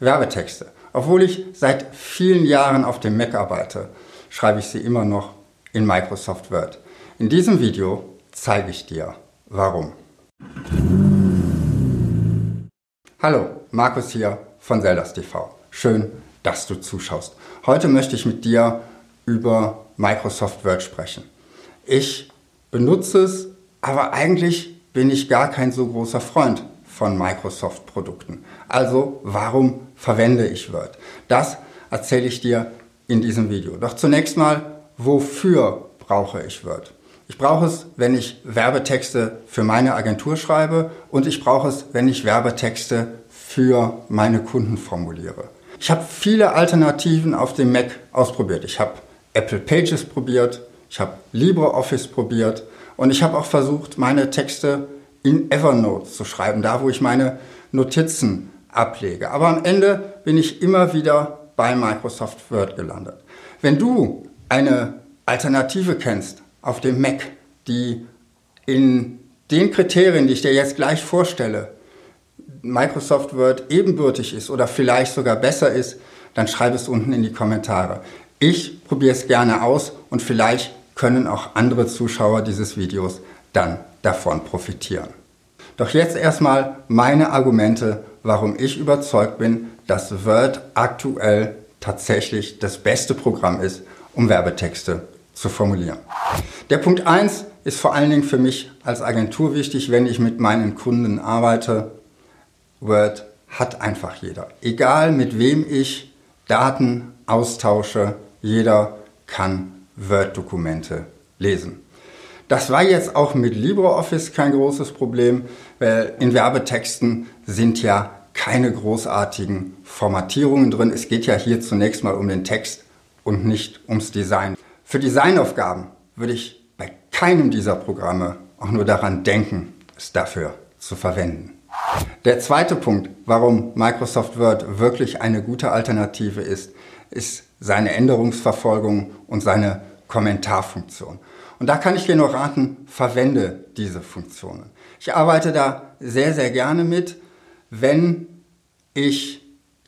Werbetexte. Obwohl ich seit vielen Jahren auf dem Mac arbeite, schreibe ich sie immer noch in Microsoft Word. In diesem Video zeige ich dir, warum. Hallo, Markus hier von Zeldas TV. Schön, dass du zuschaust. Heute möchte ich mit dir über Microsoft Word sprechen. Ich benutze es, aber eigentlich bin ich gar kein so großer Freund von Microsoft-Produkten. Also warum verwende ich Word? Das erzähle ich dir in diesem Video. Doch zunächst mal, wofür brauche ich Word? Ich brauche es, wenn ich Werbetexte für meine Agentur schreibe und ich brauche es, wenn ich Werbetexte für meine Kunden formuliere. Ich habe viele Alternativen auf dem Mac ausprobiert. Ich habe Apple Pages probiert, ich habe LibreOffice probiert und ich habe auch versucht, meine Texte in Evernote zu schreiben, da wo ich meine Notizen ablege. Aber am Ende bin ich immer wieder bei Microsoft Word gelandet. Wenn du eine Alternative kennst auf dem Mac, die in den Kriterien, die ich dir jetzt gleich vorstelle, Microsoft Word ebenbürtig ist oder vielleicht sogar besser ist, dann schreib es unten in die Kommentare. Ich probiere es gerne aus und vielleicht können auch andere Zuschauer dieses Videos dann davon profitieren. Doch jetzt erstmal meine Argumente, warum ich überzeugt bin, dass Word aktuell tatsächlich das beste Programm ist, um Werbetexte zu formulieren. Der Punkt 1 ist vor allen Dingen für mich als Agentur wichtig, wenn ich mit meinen Kunden arbeite. Word hat einfach jeder. Egal mit wem ich Daten austausche, jeder kann Word-Dokumente lesen. Das war jetzt auch mit LibreOffice kein großes Problem, weil in Werbetexten sind ja keine großartigen Formatierungen drin. Es geht ja hier zunächst mal um den Text und nicht ums Design. Für Designaufgaben würde ich bei keinem dieser Programme auch nur daran denken, es dafür zu verwenden. Der zweite Punkt, warum Microsoft Word wirklich eine gute Alternative ist, ist seine Änderungsverfolgung und seine Kommentarfunktion. Und da kann ich dir nur raten, verwende diese Funktionen. Ich arbeite da sehr, sehr gerne mit. Wenn ich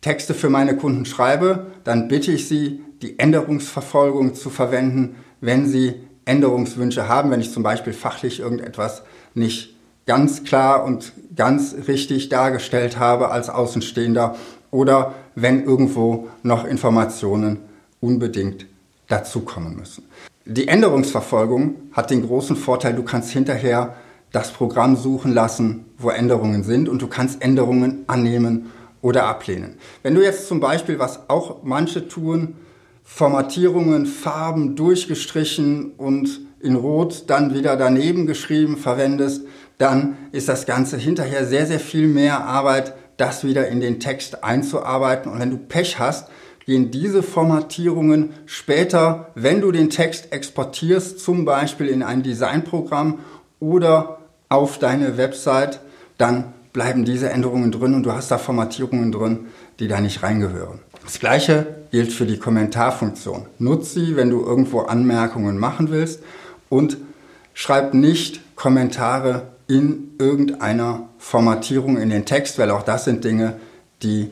Texte für meine Kunden schreibe, dann bitte ich sie, die Änderungsverfolgung zu verwenden, wenn sie Änderungswünsche haben, wenn ich zum Beispiel fachlich irgendetwas nicht ganz klar und ganz richtig dargestellt habe als Außenstehender oder wenn irgendwo noch Informationen unbedingt dazukommen müssen. Die Änderungsverfolgung hat den großen Vorteil, du kannst hinterher das Programm suchen lassen, wo Änderungen sind und du kannst Änderungen annehmen oder ablehnen. Wenn du jetzt zum Beispiel, was auch manche tun, Formatierungen, Farben durchgestrichen und in Rot dann wieder daneben geschrieben verwendest, dann ist das Ganze hinterher sehr, sehr viel mehr Arbeit, das wieder in den Text einzuarbeiten. Und wenn du Pech hast, gehen diese Formatierungen später, wenn du den Text exportierst, zum Beispiel in ein Designprogramm oder auf deine Website, dann bleiben diese Änderungen drin und du hast da Formatierungen drin, die da nicht reingehören. Das gleiche gilt für die Kommentarfunktion. Nutze sie, wenn du irgendwo Anmerkungen machen willst und schreib nicht Kommentare in irgendeiner Formatierung in den Text, weil auch das sind Dinge, die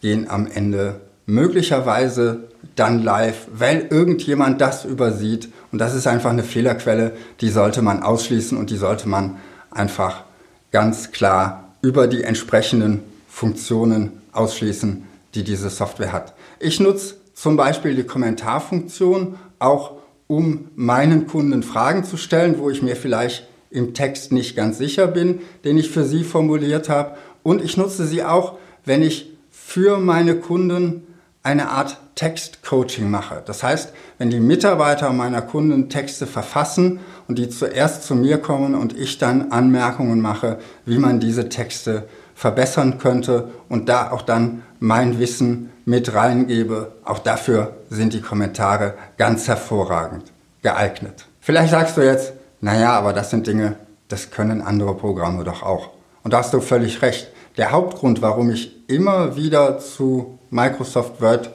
gehen am Ende möglicherweise dann live, weil irgendjemand das übersieht. Und das ist einfach eine Fehlerquelle, die sollte man ausschließen und die sollte man einfach ganz klar über die entsprechenden Funktionen ausschließen, die diese Software hat. Ich nutze zum Beispiel die Kommentarfunktion auch, um meinen Kunden Fragen zu stellen, wo ich mir vielleicht im Text nicht ganz sicher bin, den ich für sie formuliert habe. Und ich nutze sie auch, wenn ich für meine Kunden eine Art Textcoaching mache. Das heißt, wenn die Mitarbeiter meiner Kunden Texte verfassen und die zuerst zu mir kommen und ich dann Anmerkungen mache, wie man diese Texte verbessern könnte und da auch dann mein Wissen mit reingebe, auch dafür sind die Kommentare ganz hervorragend geeignet. Vielleicht sagst du jetzt, naja, aber das sind Dinge, das können andere Programme doch auch. Und da hast du völlig recht. Der Hauptgrund, warum ich immer wieder zu Microsoft Word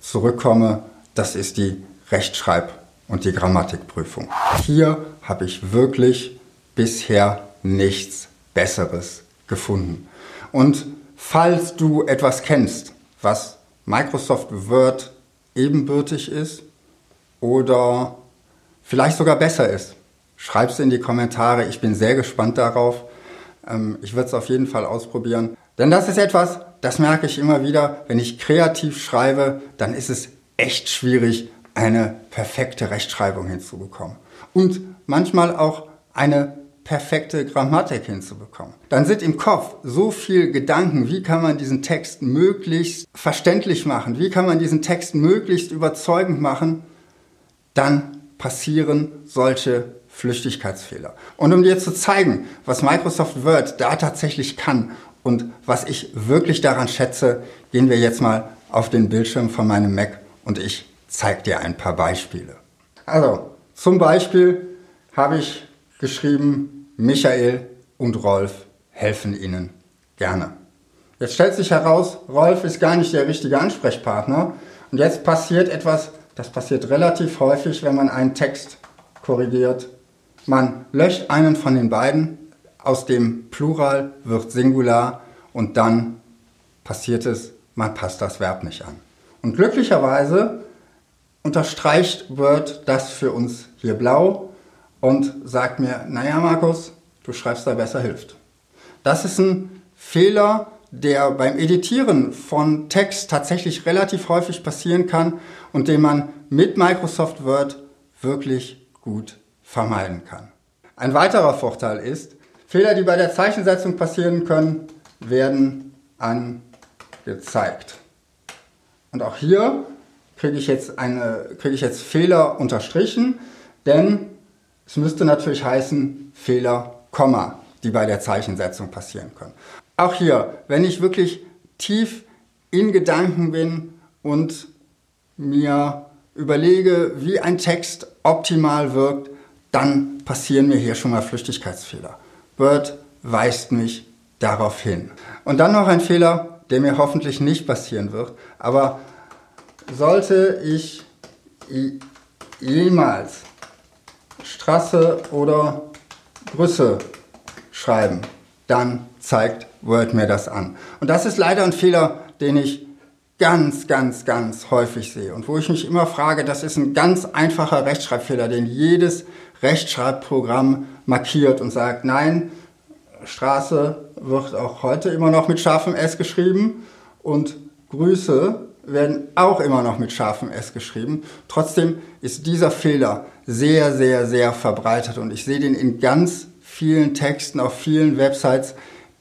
zurückkomme, das ist die Rechtschreib- und die Grammatikprüfung. Hier habe ich wirklich bisher nichts Besseres gefunden. Und falls du etwas kennst, was Microsoft Word ebenbürtig ist oder vielleicht sogar besser ist. Schreib es in die Kommentare. Ich bin sehr gespannt darauf. Ähm, ich würde es auf jeden Fall ausprobieren. Denn das ist etwas, das merke ich immer wieder, wenn ich kreativ schreibe, dann ist es echt schwierig, eine perfekte Rechtschreibung hinzubekommen. Und manchmal auch eine perfekte Grammatik hinzubekommen. Dann sind im Kopf so viel Gedanken, wie kann man diesen Text möglichst verständlich machen, wie kann man diesen Text möglichst überzeugend machen, dann passieren solche Flüchtigkeitsfehler. Und um dir zu zeigen, was Microsoft Word da tatsächlich kann und was ich wirklich daran schätze, gehen wir jetzt mal auf den Bildschirm von meinem Mac und ich zeige dir ein paar Beispiele. Also, zum Beispiel habe ich geschrieben, Michael und Rolf helfen Ihnen gerne. Jetzt stellt sich heraus, Rolf ist gar nicht der richtige Ansprechpartner. Und jetzt passiert etwas, das passiert relativ häufig, wenn man einen Text korrigiert. Man löscht einen von den beiden, aus dem Plural wird Singular und dann passiert es, man passt das Verb nicht an. Und glücklicherweise unterstreicht Word das für uns hier blau und sagt mir, naja Markus, du schreibst da besser hilft. Das ist ein Fehler, der beim Editieren von Text tatsächlich relativ häufig passieren kann und den man mit Microsoft Word wirklich gut vermeiden kann. Ein weiterer Vorteil ist, Fehler, die bei der Zeichensetzung passieren können, werden angezeigt. Und auch hier kriege ich jetzt, eine, kriege ich jetzt Fehler unterstrichen, denn es müsste natürlich heißen Fehler, Komma, die bei der Zeichensetzung passieren können. Auch hier, wenn ich wirklich tief in Gedanken bin und mir überlege, wie ein Text optimal wirkt, dann passieren mir hier schon mal Flüchtigkeitsfehler. Word weist mich darauf hin. Und dann noch ein Fehler, der mir hoffentlich nicht passieren wird, aber sollte ich jemals Straße oder Grüße schreiben, dann zeigt Word mir das an. Und das ist leider ein Fehler, den ich ganz, ganz, ganz häufig sehe und wo ich mich immer frage, das ist ein ganz einfacher Rechtschreibfehler, den jedes Rechtschreibprogramm markiert und sagt, nein, Straße wird auch heute immer noch mit scharfem S geschrieben und Grüße werden auch immer noch mit scharfem S geschrieben. Trotzdem ist dieser Fehler sehr, sehr, sehr verbreitet und ich sehe den in ganz vielen Texten auf vielen Websites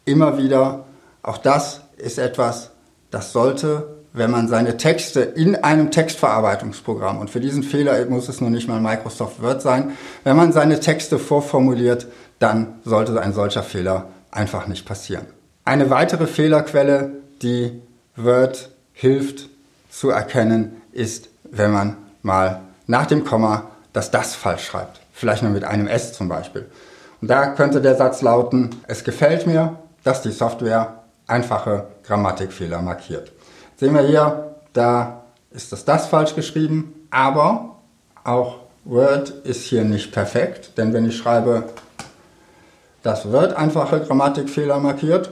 immer wieder. Auch das ist etwas, das sollte, wenn man seine Texte in einem Textverarbeitungsprogramm, und für diesen Fehler muss es nur nicht mal Microsoft Word sein, wenn man seine Texte vorformuliert, dann sollte ein solcher Fehler einfach nicht passieren. Eine weitere Fehlerquelle, die Word hilft zu erkennen, ist, wenn man mal nach dem Komma das das falsch schreibt. Vielleicht nur mit einem S zum Beispiel. Und da könnte der Satz lauten, es gefällt mir, dass die Software einfache Grammatikfehler markiert. Sehen wir hier, da ist das das falsch geschrieben, aber auch Word ist hier nicht perfekt, denn wenn ich schreibe, das Word einfache Grammatikfehler markiert,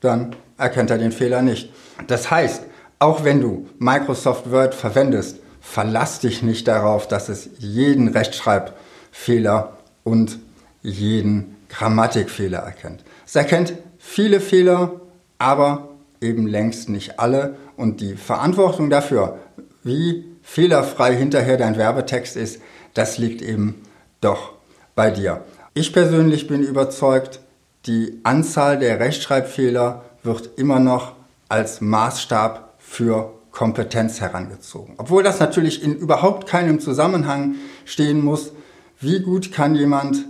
dann erkennt er den Fehler nicht. Das heißt, auch wenn du Microsoft Word verwendest, verlass dich nicht darauf, dass es jeden Rechtschreibfehler und jeden Grammatikfehler erkennt. Es erkennt viele Fehler, aber eben längst nicht alle. Und die Verantwortung dafür, wie fehlerfrei hinterher dein Werbetext ist, das liegt eben doch bei dir. Ich persönlich bin überzeugt, die Anzahl der Rechtschreibfehler wird immer noch als Maßstab für Kompetenz herangezogen. Obwohl das natürlich in überhaupt keinem Zusammenhang stehen muss, wie gut kann jemand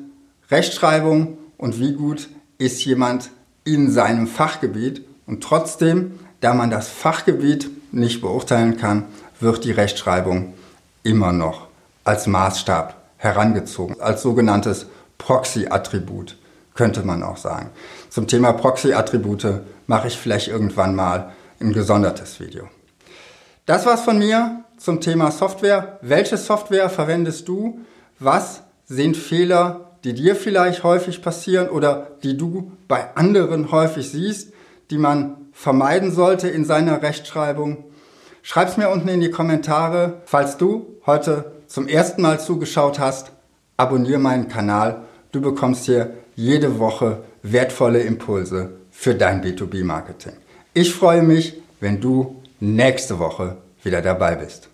Rechtschreibung und wie gut ist jemand in seinem Fachgebiet. Und trotzdem, da man das Fachgebiet nicht beurteilen kann, wird die Rechtschreibung immer noch als Maßstab herangezogen, als sogenanntes Proxy-Attribut, könnte man auch sagen. Zum Thema Proxy-Attribute mache ich vielleicht irgendwann mal ein gesondertes Video. Das war's von mir zum Thema Software. Welche Software verwendest du? Was sind Fehler, die dir vielleicht häufig passieren oder die du bei anderen häufig siehst, die man vermeiden sollte in seiner Rechtschreibung? Schreib's mir unten in die Kommentare. Falls du heute zum ersten Mal zugeschaut hast, abonniere meinen Kanal. Du bekommst hier jede Woche wertvolle Impulse für dein B2B-Marketing. Ich freue mich, wenn du nächste Woche wieder dabei bist.